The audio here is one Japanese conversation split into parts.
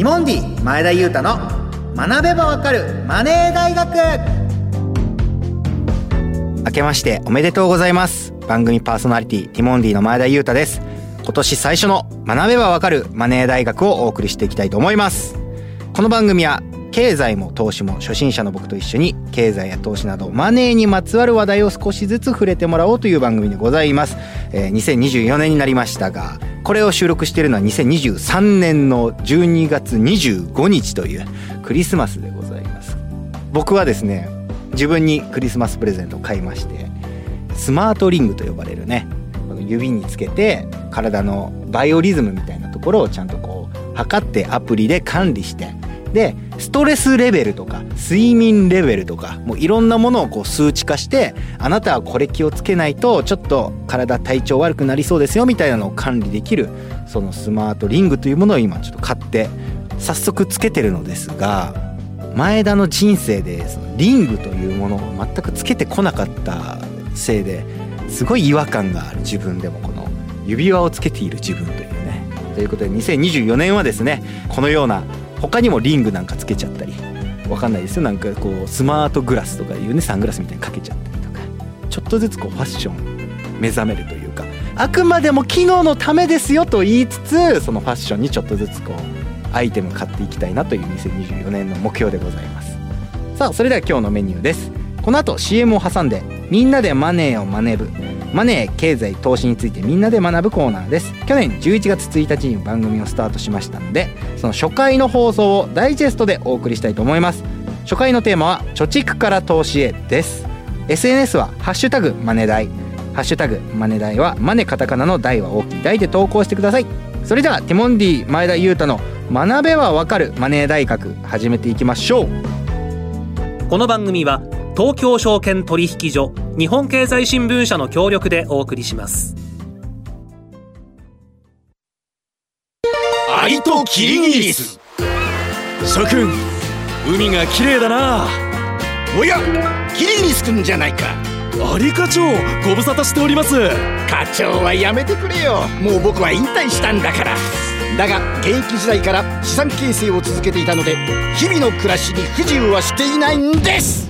ティモンディ前田裕太の学べばわかるマネー大学。明けましておめでとうございます。番組パーソナリティティモンディの前田裕太です。今年最初の学べばわかるマネー大学をお送りしていきたいと思います。この番組は経済も投資も初心者の僕と一緒に経済や投資などマネーにまつわる話題を少しずつ触れてもらおうという番組でございます、えー、2024年になりましたがこれを収録しているのは2023年の12月25日というクリスマスでございます。僕はですね自分にクリスマスプレゼントを買いましてスマートリングと呼ばれるね指につけて体のバイオリズムみたいなところをちゃんとこう測ってアプリで管理してでストレスレベルとか睡眠レベルとかもういろんなものをこう数値化してあなたはこれ気をつけないとちょっと体体調悪くなりそうですよみたいなのを管理できるそのスマートリングというものを今ちょっと買って早速つけてるのですが前田の人生でそのリングというものを全くつけてこなかったせいですごい違和感がある自分でもこの指輪をつけている自分というね。ということで2024年はですねこのような他にもリングなんかつけちゃったりわかんないですよ。なんかこうスマートグラスとかいうねサングラスみたいにかけちゃったりとか。ちょっとずつこうファッション目覚めるというか。あくまでも機能のためですよと言いつつそのファッションにちょっとずつこうアイテム買っていきたいなという2024年の目標でございます。さあそれでは今日のメニューです。この後 CM を挟んでみんなでマネーを学ぶマネー経済投資についてみんなで学ぶコーナーです。去年11月1日に番組をスタートしましたのでその初回の放送をダイジェストでお送りしたいと思います。初回のテーマは貯蓄から投資へです。SNS はハッシュタグマネダイ。ハッシュタグマネダイはマネカタカナの大は大きい大で投稿してください。それではティモンディ前田裕太の学べはわかるマネー大学始めていきましょう。この番組は東京証券取引所日本経済新聞社の協力でお送りします。アリとキリギリス。諸君海が綺麗だな。おやキリギリス君じゃないか。アリ課長ご無沙汰しております。課長はやめてくれよ。もう僕は引退したんだから。だが現役時代から資産形成を続けていたので日々の暮らしに不自由はしていないんです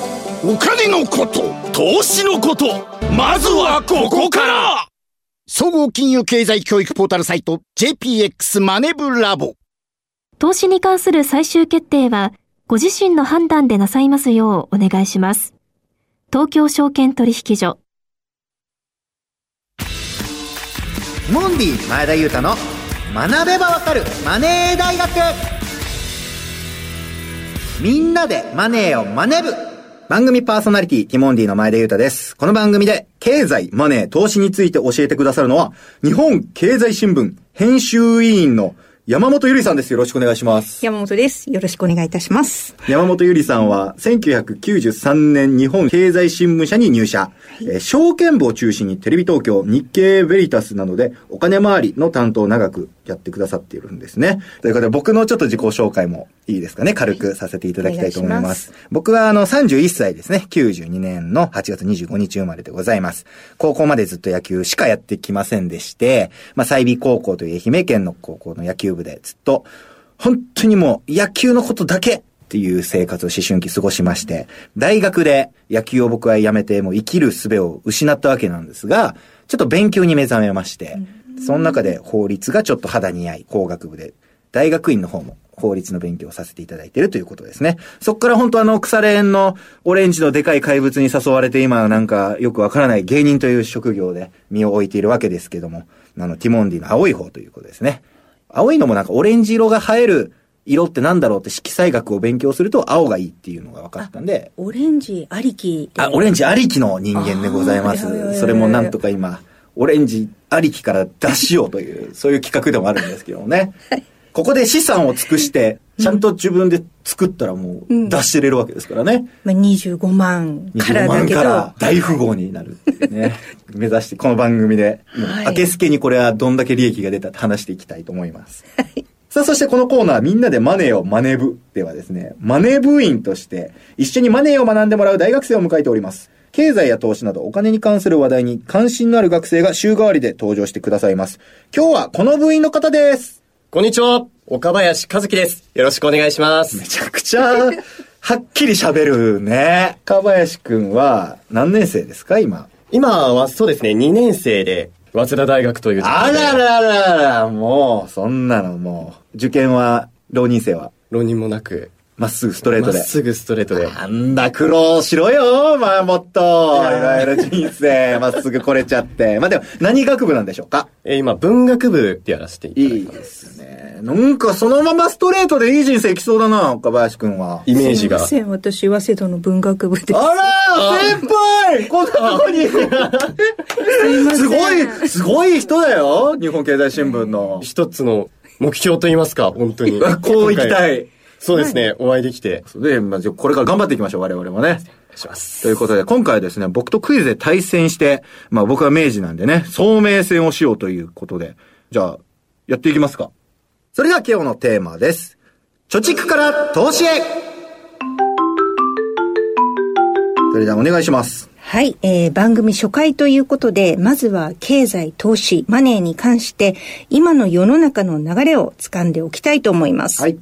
お金のこと投資のことまずはここから。総合金融経済教育ポータルサイト JPX マネブラボ。投資に関する最終決定はご自身の判断でなさいますようお願いします。東京証券取引所。モンディ前田裕太の学べばわかるマネー大学。みんなでマネーを学ぶ番組パーソナリティ、ティモンディの前田裕太です。この番組で、経済、マネー、投資について教えてくださるのは、日本経済新聞編集委員の山本ゆりさんです。よろしくお願いします。山本です。よろしくお願いいたします。山本ゆりさんは、1993年日本経済新聞社に入社。はい、えー、証券部を中心にテレビ東京、日経ベリタスなどでお金回りの担当を長くやってくださっているんですね。ということで、僕のちょっと自己紹介もいいですかね？軽くさせていただきたいと思います。はい、ます僕はあの31歳ですね。92年の8月25日生まれでございます。高校までずっと野球しかやってきませんでして、まあ、済美高校という愛媛県の高校の野球部でずっと、本当にもう野球のことだけっていう生活を思春期過ごしまして、大学で野球を僕はやめてもう生きる術を失ったわけなんですが、ちょっと勉強に目覚めまして、その中で法律がちょっと肌に合い、工学部で、大学院の方も法律の勉強をさせていただいているということですね。そっから本当あの、腐れ縁のオレンジのでかい怪物に誘われて今なんかよくわからない芸人という職業で身を置いているわけですけども、あの、ティモンディの青い方ということですね。青いのもなんかオレンジ色が映える色ってなんだろうって色彩学を勉強すると青がいいっていうのが分かったんで。オレンジありきあ、オレンジありきの人間でございます。それもなんとか今、オレンジありきから出しようという、そういう企画でもあるんですけどもね。はいここで資産を尽くして、ちゃんと自分で作ったらもう出してれるわけですからね。まあ、25万から25だけど、万から大富豪になるっていうね。目指して、この番組で、はい明けすけにこれはどんだけ利益が出たって話していきたいと思います。さあ、そしてこのコーナー、みんなでマネーをマネ部ではですね、マネ部員として、一緒にマネーを学んでもらう大学生を迎えております。経済や投資などお金に関する話題に関心のある学生が週替わりで登場してくださいます。今日はこの部員の方です。こんにちは岡林和樹です。よろしくお願いします。めちゃくちゃ、はっきり喋るね。かばやしくんは何年生ですか、今？今はそうですね、2年生で、早稲田大学というあらららら、もう、そんなのもう、受験は、浪人生は、浪人もなく、まっすぐストレートで。まっすぐストレートで。なんだ、苦労しろよ、まあもっと。いろいろ人生、まっすぐ来れちゃって。まあでも、何学部なんでしょうか？えー今、文学部でやらせていただいいいてま。ですすね。なんか、そのままストレートでいい人生来そうだな、岡林くんは。イメージが。すいません、私、早稲田の文学部です。あら先輩こんなとこにすごい、すごい人だよ日本経済新聞の。一つの目標と言いますか、本当に。こう行きたい。い。そうですね、お会いできて。で、まあ、じゃあこれから頑張っていきましょう、我々もね。します。ということで、今回はですね、僕とクイズで対戦して、まあ僕は明治なんでね、聡明戦をしようということで、じゃあ、やっていきますか。それでは今日のテーマです。貯蓄から投資へそれではお願いします。はい、えー番組初回ということで、まずは経済、投資、マネーに関して、今の世の中の流れを掴んでおきたいと思います。はい。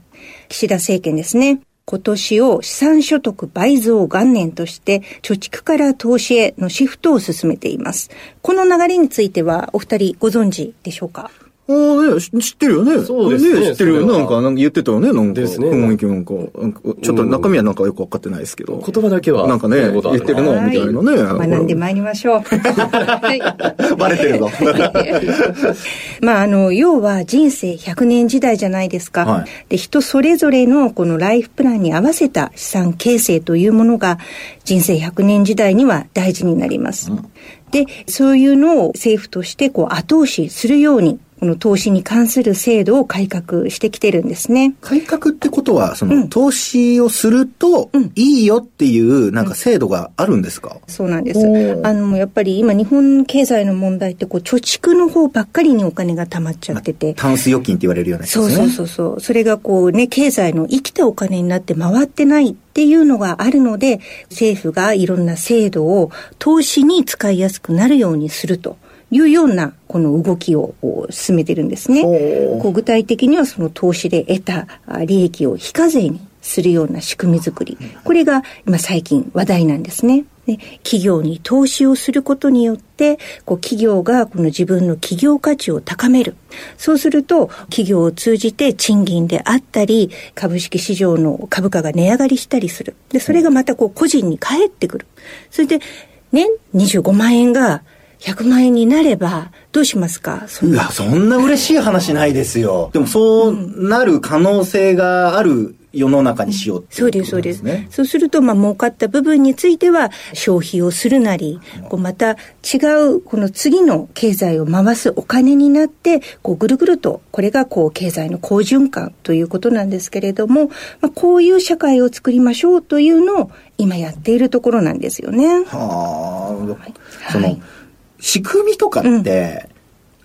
岸田政権ですね。今年を資産所得倍増元年として、貯蓄から投資へのシフトを進めています。この流れについては、お二人ご存知でしょうか？ああね、し知ってるよね。そうですね知ってるよ。なんか、なんか言ってたよね、なんか。ですね雰囲気なんか。ちょっと中身はなんかよくわかってないですけど。言葉だけはなんかね、言ってるの、みたいなね。はい学んでまいりましょう。はいバレてるぞ。まあ、あの、要は人生100年時代じゃないですか。はいで、人それぞれのこのライフプランに合わせた資産形成というものが人生100年時代には大事になります。で、そういうのを政府としてこう後押しするように、この投資に関する制度を改革してきてるんですね。改革ってことは、その、投資をすると、いいよっていう、なんか制度があるんですか、そうなんです。あの、やっぱり今日本経済の問題ってこう貯蓄の方ばっかりにお金が溜まっちゃってて。タンス預金って言われるようなね。そうそうそうそう。それがこうね、経済の生きたお金になって回ってないっていうのがあるので、政府がいろんな制度を投資に使いやすくなるようにすると。いうようなこの動きを進めてるんですね。こう具体的にはその投資で得たあ利益を非課税にするような仕組み作り。これが今最近話題なんですね。で企業に投資をすることによって、こう企業がこの自分の企業価値を高める。そうすると、企業を通じて賃金であったり、株式市場の株価が値上がりしたりする。で、それがまたこう個人に返ってくる。それで、年25万円が100万円になれば、どうしますか？そんないや、そんな嬉しい話ないですよ。でも、そうなる可能性がある世の中にしようっていそうです、そうです。ね。そうすると、まあ、儲かった部分については、消費をするなり、こうまた違う、この次の経済を回すお金になって、こう、ぐるぐると、これが、こう、経済の好循環ということなんですけれども、まあ、こういう社会を作りましょうというのを、今やっているところなんですよね。はあ、そのはい、仕組みとかって、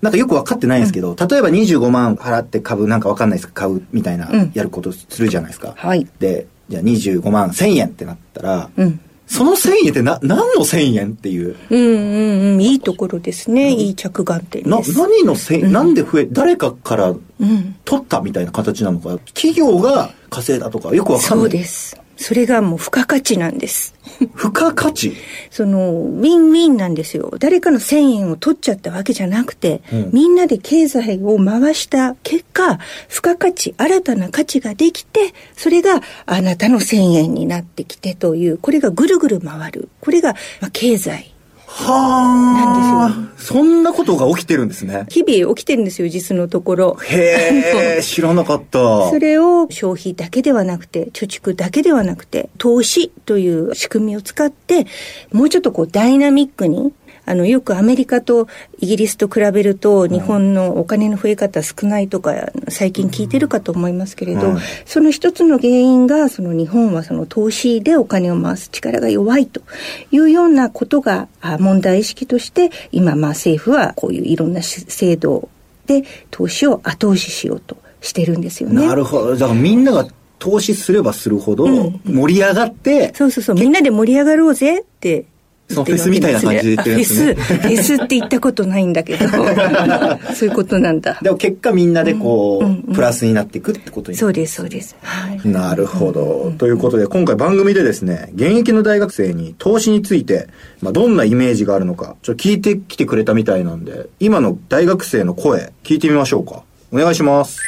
なんかよく分かってないんですけど、例えば25万払って株なんか分かんないですか買うみたいなうんやることするじゃないですか。はい。で、じゃあ25万1000円ってなったら、うん。その1000円ってな、何の1000円っていう？うんうんうん。いいところですね。いい着眼点な、です。何の1000円、なんで増え、誰かからうん。取ったみたいな形なのか、企業が稼いだとかよくわかんない。そうです。それがもう付加価値なんです。付加価値？その、ウィンウィンなんですよ。誰かの1000円を取っちゃったわけじゃなくて、うんみんなで経済を回した結果、付加価値、新たな価値ができて、それがあなたの1000円になってきてという、これがぐるぐる回る。これが、まあ、経済。はあ。そんなことが起きてるんですね。日々起きてるんですよ、実のところ。へえ、知らなかった。それを消費だけではなくて、貯蓄だけではなくて、投資という仕組みを使って、もうちょっとこうダイナミックに、あの、よくアメリカとイギリスと比べると、日本のお金の増え方少ないとか、最近聞いてるかと思いますけれど、うん、その一つの原因が、その日本はその投資でお金を回す力が弱いというようなことが問題意識として、今、まあ政府はこういういろんな制度で投資を後押ししようとしてるんですよね。なるほど。だからみんなが投資すればするほど盛り上がって、うん、そうそうそう、みんなで盛り上がろうぜってそのフェスみたいな感じで言ってるやつ、ね、フェス、フェスって言ったことないんだけど、そういうことなんだ。でも結果みんなでこう、うんうんうん、プラスになっていくってことにそうです、そうです。はい、なるほど、ということで、今回番組でですね、現役の大学生に投資について、まあ、どんなイメージがあるのか、ちょっと聞いてきてくれたみたいなんで、今の大学生の声、聞いてみましょうか。お願いします。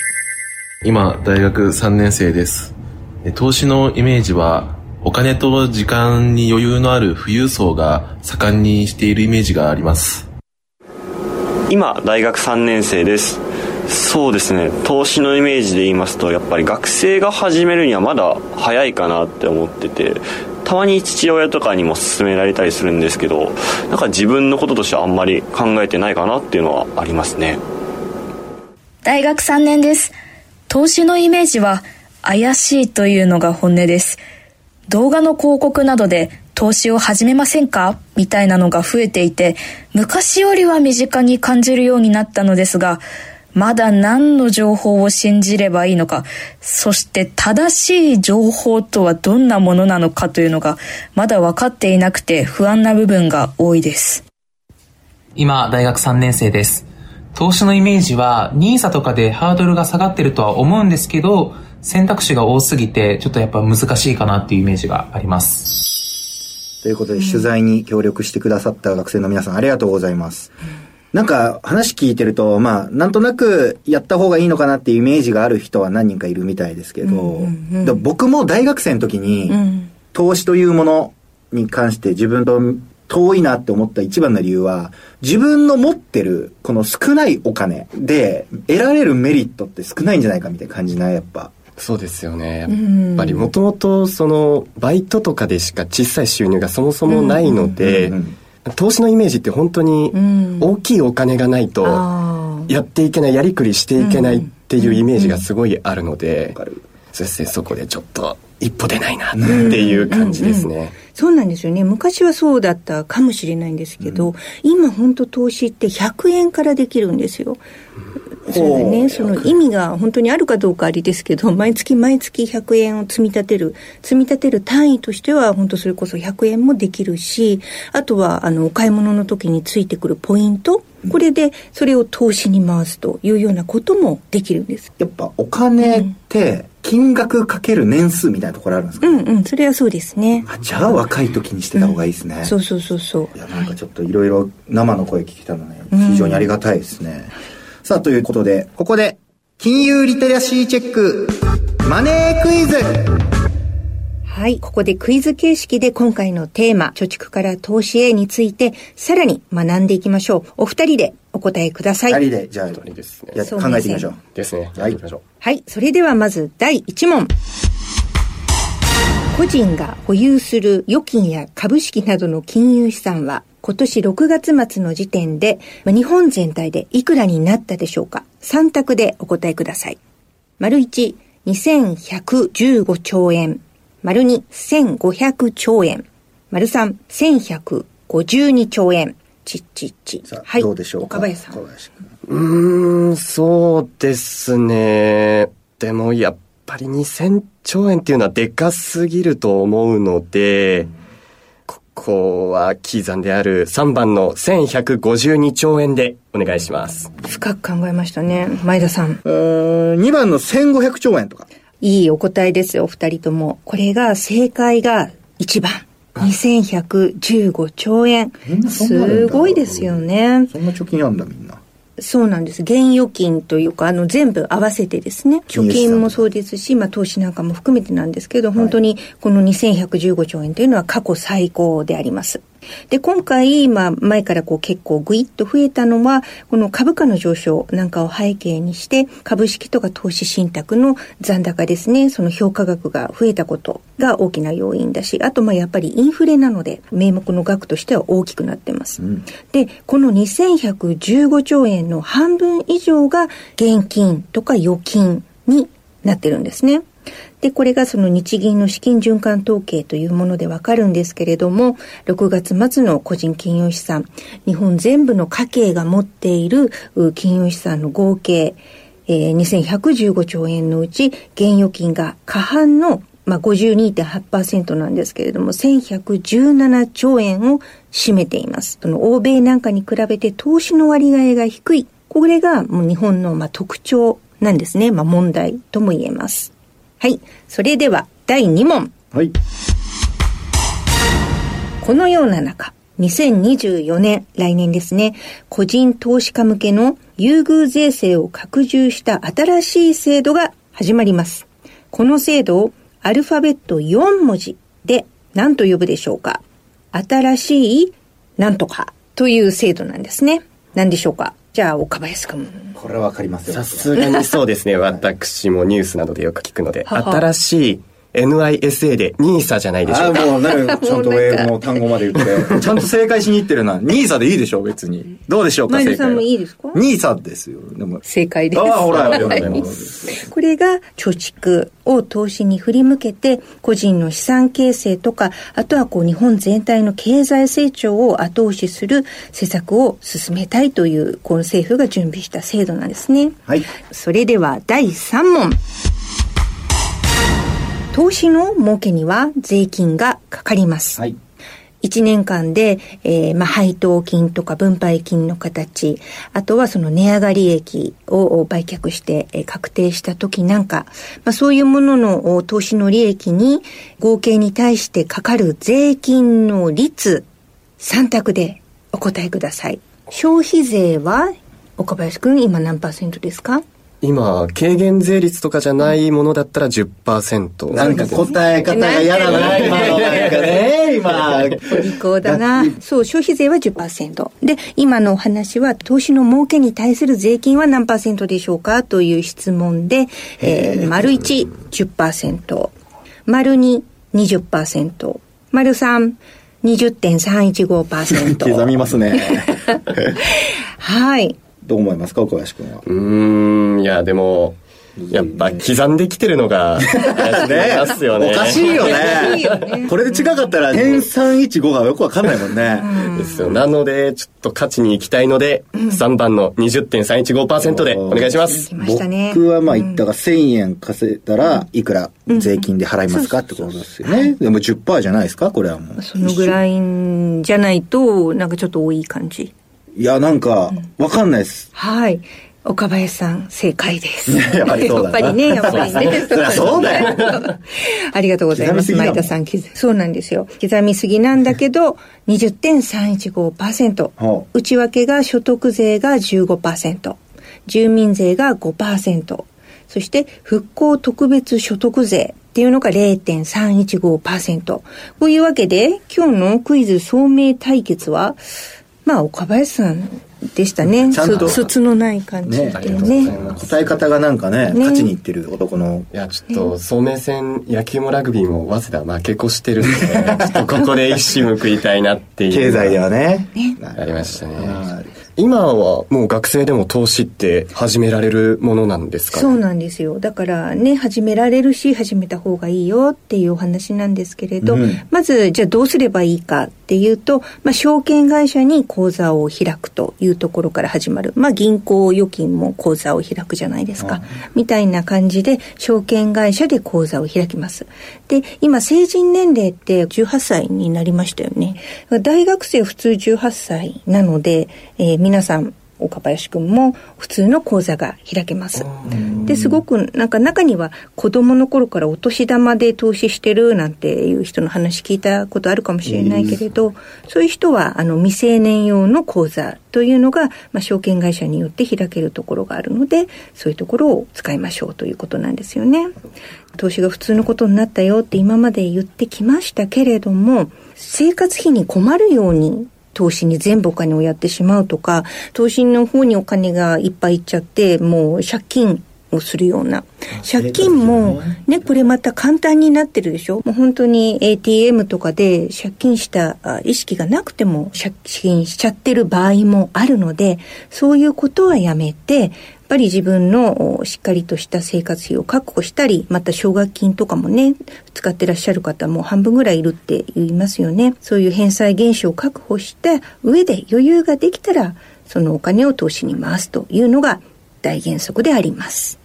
今、大学3年生です。投資のイメージは、お金と時間に余裕のある富裕層が盛んにしているイメージがあります。今大学3年生です。そうですね。投資のイメージで言いますとやっぱり学生が始めるにはまだ早いかなって思っててたまに父親とかにも勧められたりするんですけどなんか自分のこととしてはあんまり考えてないかなっていうのはありますね。大学3年です。投資のイメージは怪しいというのが本音です動画の広告などで投資を始めませんか？みたいなのが増えていて、昔よりは身近に感じるようになったのですが、まだ何の情報を信じればいいのか、そして正しい情報とはどんなものなのかというのが、まだ分かっていなくて不安な部分が多いです。今、大学3年生です。投資のイメージは NISA とかでハードルが下がってるとは思うんですけど、選択肢が多すぎて、ちょっとやっぱ難しいかなっていうイメージがあります。ということで、取材に協力してくださった学生の皆さん、ありがとうございます。なんか、話聞いてると、まあ、なんとなくやった方がいいのかなっていうイメージがある人は何人かいるみたいですけど、うんうん、僕も大学生の時に、投資というものに関して自分と遠いなって思った一番の理由は、自分の持ってるこの少ないお金で得られるメリットって少ないんじゃないかみたいな感じない？やっぱ。そうですよね。やっぱりもともとそのバイトとかでしか小さい収入がそもそもないので、投資のイメージって本当に大きいお金がないとやっていけないやりくりしていけないっていうイメージがすごいあるので、そうですね。そこでちょっと一歩出ないなっていう感じですね。そうなんですよね。昔はそうだったかもしれないんですけど、うん、今本当投資って100円からできるんですよ。それでね、その意味が本当にあるかどうかありですけど、毎月毎月100円を積み立てる、積み立てる単位としては、本当それこそ100円もできるし、あとは、あの、お買い物の時についてくるポイント、これでそれを投資に回すというようなこともできるんです。やっぱお金って、金額かける年数みたいなところあるんですか、うんうん。それはそうですね。じゃあ若い時にしてた方がいいですね、うん、そうそうそうそう。いやなんかちょっといろいろ生の声聞けたのね。非常にありがたいですね、うん、さあということでここで金融リテラシーチェックマネークイズはい。ここでクイズ形式で今回のテーマ、貯蓄から投資へについて、さらに学んでいきましょう。お二人でお答えください。二人で、じゃあ、ね。考えてみましょう。ですね。はい。はい。それではまず第1問。個人が保有する預金や株式などの金融資産は、今年6月末の時点で、日本全体でいくらになったでしょうか ?3 択でお答えください。丸1、2115兆円。丸2、1500兆円。丸3、1152兆円。ちっちっち。はい。どうでしょうか？岡林さん。うん、そうですね。でもやっぱり2000兆円っていうのはでかすぎると思うので、うん、ここはキーザンである3番の1152兆円でお願いします。深く考えましたね。前田さん。うん、2番の1500兆円とか。いいお答えですよ、お二人とも。これが正解が1番。2115兆円。すごいですよね。そんな貯金あんだ、みんな。そうなんです。現預金というか、あの、全部合わせてですね。貯金もそうですし、まあ、投資なんかも含めてなんですけど、本当にこの2115兆円というのは過去最高であります。で、今回、まあ、前からこう結構グイッと増えたのは、この株価の上昇なんかを背景にして、株式とか投資信託の残高ですね、その評価額が増えたことが大きな要因だし、あと、まあ、やっぱりインフレなので、名目の額としては大きくなってます。うん、で、この2115兆円の半分以上が現金とか預金になってるんですね。で、これがその日銀の資金循環統計というものでわかるんですけれども、6月末の個人金融資産、日本全部の家計が持っている金融資産の合計、えー、2115兆円のうち、現預金が過半のまあ、52.8%なんですけれども、1117兆円を占めています。その欧米なんかに比べて投資の割合が低い。これがもう日本のまあ特徴なんですね。まあ、問題とも言えます。はい。それでは第2問。はい。このような中、2024年、来年ですね、個人投資家向けの優遇税制を拡充した新しい制度が始まります。この制度をアルファベット4文字で何と呼ぶでしょうか？新しいなんとかという制度なんですね。何でしょうか？じゃあ、岡林君。これはわかりますよ。さすがにそうですね。私もニュースなどでよく聞くので、新しい NISA で NISA じゃないでしょうか。あもうね、ちゃんと英語の単語まで言って、ちゃんと正解しに行ってるな。NISA でいいでしょう、別に。どうでしょうか、正解。さんもいいですか ?NISA ですよ。でも正解です。ああ、ほら、これが貯蓄を投資に振り向けて、個人の資産形成とか、あとはこう日本全体の経済成長を後押しする施策を進めたいという、この政府が準備した制度なんですね。はい。それでは第3問。投資の儲けには税金がかかります。はい。1年間で、えー、まあ、配当金とか分配金の形、あとはその値上がり益を売却して、えー、確定した時なんか、まあ、そういうものの投資の利益に合計に対してかかる税金の率、3択でお答えください。消費税は岡林くん今何パーセントですか？今、軽減税率とかじゃないものだったら10%。なんか答え方が嫌だな、今のなんかね、今。お利口だな。そう、消費税は10%。で、今のお話は、投資の儲けに対する税金は何パーセントでしょうかという質問で、えー、丸1、10%。丸2、20%。丸3、20.315%。刻みますね。はい。どう思いますか岡林君は？うん、いや、でも、やっぱ刻んできてるのが、ね、ますよね。おかしいよね。これで違かったら、点315がよくわかんないもんね。ですよ。なので、ちょっと勝ちに行きたいので、うん、3番の20.315%でお願いします。僕はまあ言ったが1000円稼いだら、いくら税金で払いますかってことですよね。でも10%じゃないですかこれはもう。そのぐらいじゃないと、なんかちょっと多い感じ。いや、なんか、わかんないです。はい。岡林さん、正解です。やっぱりそうだやっぱりね、やっぱりね。そうだよ。ありがとうございます。前田さん、そうなんですよ。刻みすぎなんだけど、20.315%。内訳が所得税が15%。住民税が5%。そして、復興特別所得税っていうのが0.315%。こういうわけで、今日のクイズ総明対決は、まあ、岡林さんでしたね。ちゃんと。卒のない感じでね。ね答え方がなんかね、ね勝ちにいってる男の。いや、ちょっと、総明戦、野球もラグビーも、早稲田負け越してるんで、ちょっとここで一矢報いたいなっていう。経済ではね。ね。ありましたね。今はもう学生でも投資って始められるものなんですか、ね、そうなんですよ。だからね、始められるし、始めた方がいいよっていうお話なんですけれど、うん、まず、じゃあどうすればいいかっていうと、まあ、証券会社に口座を開くというところから始まる。まあ、銀行預金も口座を開くじゃないですか。みたいな感じで、証券会社で口座を開きます。で、今、成人年齢って18歳になりましたよね。大学生普通18歳なので、えー皆さん、岡林くんも普通の口座が開けます。ですごくなんか中には子供の頃からお年玉で投資してるなんていう人の話聞いたことあるかもしれないけれど、そういう人はあの未成年用の口座というのが、まあ、証券会社によって開けるところがあるので、そういうところを使いましょうということなんですよね。投資が普通のことになったよって今まで言ってきましたけれども、生活費に困るように投資に全部お金をやってしまうとか、投資の方にお金がいっぱいいっちゃって、もう借金をするような。借金も、ね、これまた簡単になってるでしょ？もう本当に ATM とかで借金した意識がなくても借金しちゃってる場合もあるので、そういうことはやめて、やっぱり自分のしっかりとした生活費を確保したり、また奨学金とかもね、使ってらっしゃる方も半分ぐらいいるって言いますよね。そういう返済原資を確保した上で余裕ができたら、そのお金を投資に回すというのが大原則であります。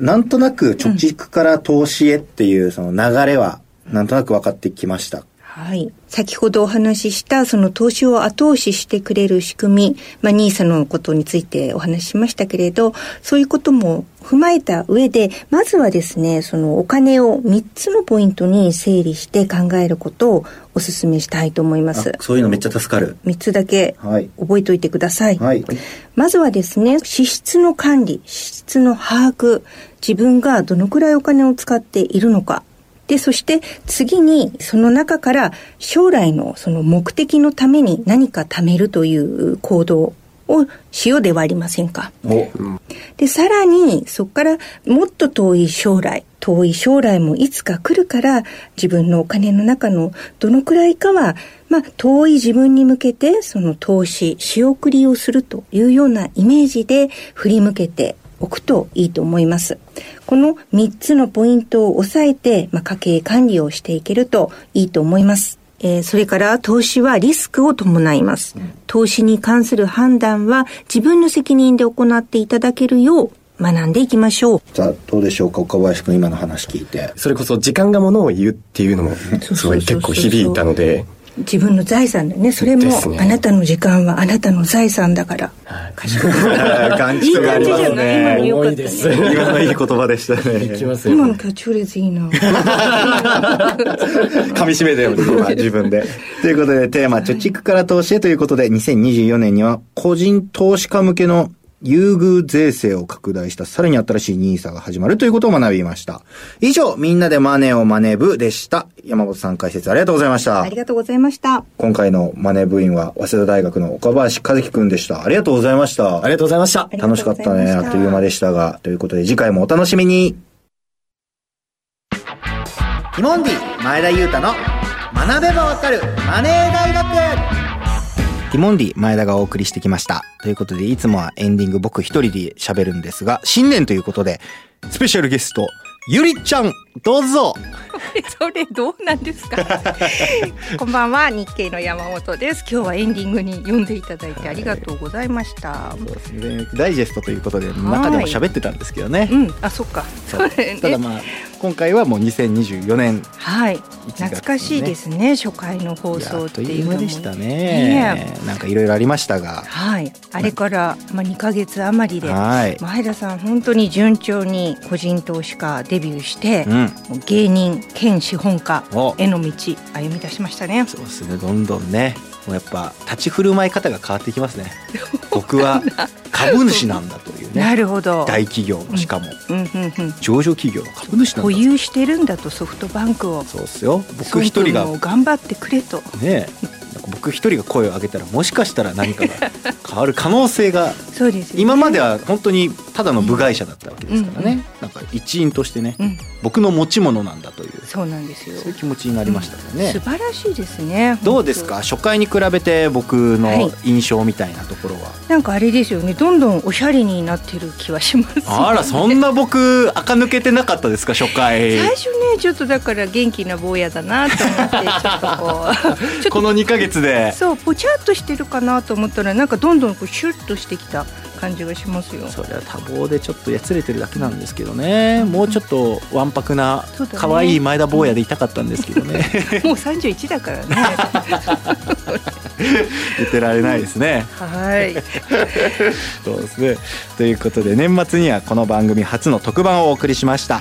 なんとなく貯蓄から投資へっていうその流れは、なんとなく分かってきました。はい。先ほどお話ししたその投資を後押ししてくれる仕組み、まあ、ニーサのことについてお話ししましたけれど、そういうことも踏まえた上で、まずはですね、そのお金を3つのポイントに整理して考えることをお勧めしたいと思います。そういうのめっちゃ助かる。3つだけ覚えておいてください。はい。まずはですね、支出の管理、支出の把握、自分がどのくらいお金を使っているのか、で、そして次にその中から将来のその目的のために何か貯めるという行動をしようではありませんか。で、さらにそこからもっと遠い将来、遠い将来もいつか来るから自分のお金の中のどのくらいかはまあ、遠い自分に向けてその投資仕送りをするというようなイメージで振り向けておくといいと思います。この3つのポイントを押さえて、まあ、家計管理をしていけるといいと思います。えー、それから投資はリスクを伴います。投資に関する判断は自分の責任で行っていただけるよう学んでいきましょう。じゃあ、どうでしょうか、岡林君、今の話聞いて。それこそ時間がものを言うっていうのも、すごい結構響いたので、自分の財産だねそれも、あなたの時間はあなたの財産だから。賢い。いい感じじゃない今のよかったね。今のいい言葉でしたね。今のキャッチフレーズいいな。噛み締めてよ、自分で。ということで、テーマ、貯蓄から投資へということで、2024年には、個人投資家向けの優遇税制を拡大したさらに新しいニーサが始まるということを学びました。以上、みんなでマネーをマネ部でした。山本さん解説ありがとうございました。ありがとうございました。今回のマネ部員は、早稲田大学の岡林和樹くんでした。ありがとうございました。ありがとうございました。楽しかったね。あっという間でしたが。ということで、次回もお楽しみに。ティモンディ前田裕太の学べばわかるマネー大学ティモンディ前田がお送りしてきました。ということで、いつもはエンディング僕一人で喋るんですが、新年ということで、スペシャルゲスト、ゆりちゃん、どうぞ。それどうなんですか？こんばんは日経の山本です。今日はエンディングに読んでいただいてありがとうございました、そうですね。ダイジェストということで中でも喋ってたんですけどね、うん、あそっか。そう、ね、ただまあ今回はもう2024年はい。懐かしいですね。初回の放送っていうのもでしたね、なんかいろいろありましたが。はい。あれからまあ2か月余りで、はい、前田さん本当に順調に個人投資家デビューして、うん、芸人兼資本家への道歩み出しましたね。そうですねどんどんね。もうやっぱ立ち振る舞い方が変わってきますね。僕は株主なんだというね。なるほど。大企業のしかも、うんうんうん。うん、上場企業の株主なんだ保有してるんだとソフトバンクを。そうですよ。僕一人が頑張ってくれと。ね僕一人が声を上げたらもしかしたら何かが変わる可能性が そうです、ね、今までは本当にただの部外者だったわけですからね、うん。うん、なんか一員としてね、うん、僕の持ち物なんだとそうなんですよ。そういう気持ちになりましたね、うん、素晴らしいですね。どうですか？初回に比べて僕の印象みたいなところは、はい、なんかあれですよね。どんどんおしゃれになってる気はします、ね、あらそんな僕垢抜けてなかったですか？初回。最初ねちょっとだから元気な坊やだなと思って ちょっとこうこの2か月で。そうぽちゃっとしてるかなと思ったらなんかどんどんこうシュッとしてきた感じがしますよ。それは多忙でちょっとやつれてるだけなんですけどね、もうちょっとわんぱくな可愛、い前田坊やでいたかったんですけどね。もう31だからね。言ってられないですね。はい。そうですね。ということで年末にはこの番組初の特番をお送りしました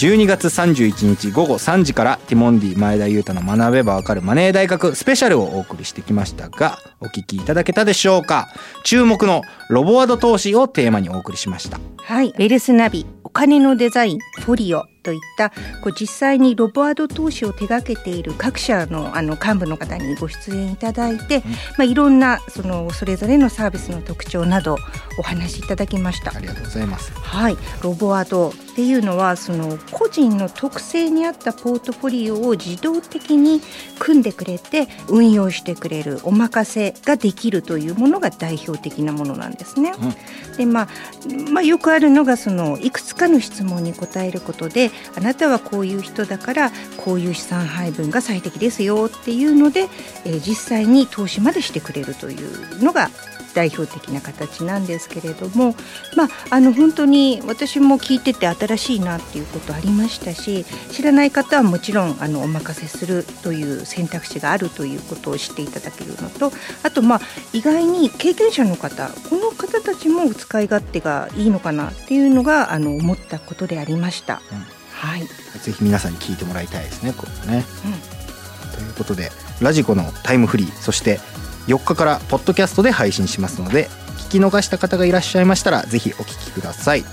12月31日午後3時からティモンディ前田裕太の学べばわかるマネー大学スペシャルをお送りしてきましたがお聞きいただけたでしょうか？注目のロボワード投資をテーマにお送りしました。はいウェルスナビお金のデザインフォリオ。といったこう実際にロボワード投資を手掛けている各社のあの幹部の方にご出演いただいて、うん、まあ、いろんなそのそれぞれのサービスの特徴などお話しいただきました。ありがとうございます。はい。ロボワードっていうのはその個人の特性に合ったポートフォリオを自動的に組んでくれて運用してくれるお任せができるというものが代表的なものなんですね。うん、でまあ、まあ、よくあるのがそのいくつかの質問に答えることであなたはこういう人だからこういう資産配分が最適ですよっていうので、えー、実際に投資までしてくれるというのが代表的な形なんですけれども、まあ、あの本当に私も聞いてて新しいなっていうことありましたし知らない方はもちろんあのお任せするという選択肢があるということを知っていただけるのとあとまあ意外に経験者の方この方たちも使い勝手がいいのかなっていうのがあの思ったことでありました。うん、はい、ぜひ皆さんに聞いてもらいたいですねこれね、うん、ということでラジコのタイムフリーそして4日からポッドキャストで配信しますので聞き逃した方がいらっしゃいましたらぜひお聞きください。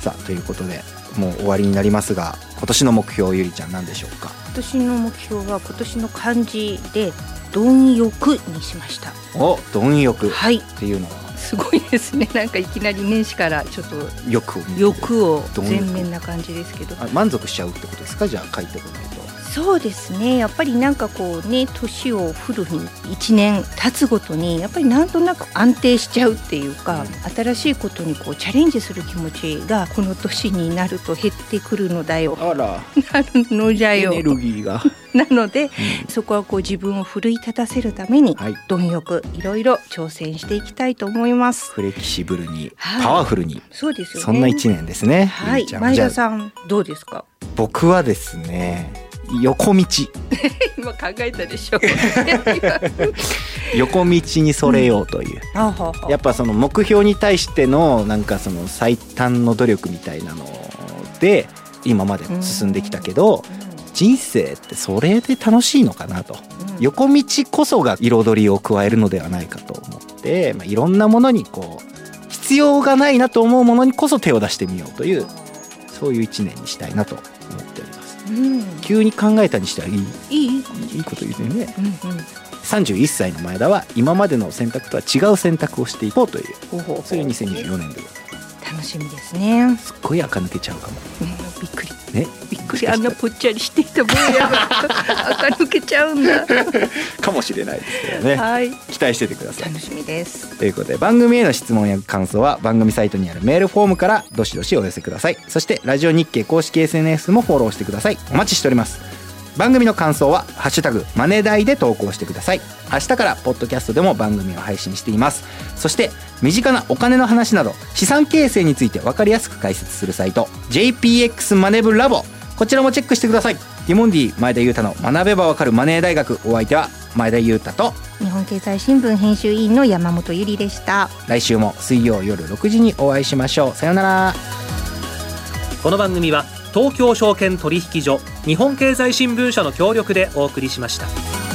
さあということでもう終わりになりますが今年の目標ゆりちゃん何でしょうか？今年の目標は今年の漢字で貪欲にしました。お貪欲。はい。っていうのは？すごいですね。なんかいきなり年始からちょっと欲を欲を全面な感じですけど。満足しちゃうってことですか？じゃあ書いてこないと。そうですね。やっぱりなんかこうね年をフルに1年経つごとにやっぱりなんとなく安定しちゃうっていうか、うん、新しいことにこうチャレンジする気持ちがこの年になると減ってくるのだよ。あら。なるのじゃよ。エネルギーが なので、うん、そこはこう自分を奮い立たせるために、はい、貪欲いろいろ挑戦していきたいと思います。フレキシブルに、はい、パワフルに。そうですよ、ね、そんな一年ですね。はい。前田さんどうですか？僕はですね横道。今考えたでしょ 横道にそれようという、うん、やっぱその目標に対してのなんかその最短の努力みたいなので今まで進んできたけど、うん、人生ってそれで楽しいのかなと、うん、横道こそが彩りを加えるのではないかと思って、まあ、いろんなものにこう必要がないなと思うものにこそ手を出してみようというそういう一年にしたいなと思っております。急に考えたにしてはいい？いい？いいこと言うてね、うんうん、31歳の前田は今までの選択とは違う選択をしていこうというそういう2024年で楽しみですね。すっごい垢抜けちゃうかも、うん、びっくり。ねびっくり。あんなぽっちゃりしていた坊やが 垢抜けちゃうんだ。かもしれないですけどね、はい、期待しててください。楽しみです。ということで番組への質問や感想は番組サイトにあるメールフォームからどしどしお寄せください。そしてラジオ日経公式 SNS もフォローしてください。お待ちしております番組の感想は「ハッシュタグマネダイ」で投稿してください。明日からポッドキャストでも番組を配信しています。そして身近なお金の話など資産形成について分かりやすく解説するサイト JPX マネブラボ。こちらもチェックしてください。ティモンディ前田裕太の学べばわかるマネー大学。お相手は前田裕太と日本経済新聞編集委員の山本ゆりでした。来週も水曜夜6時にお会いしましょう。さようなら。この番組は東京証券取引所日本経済新聞社の協力でお送りしました。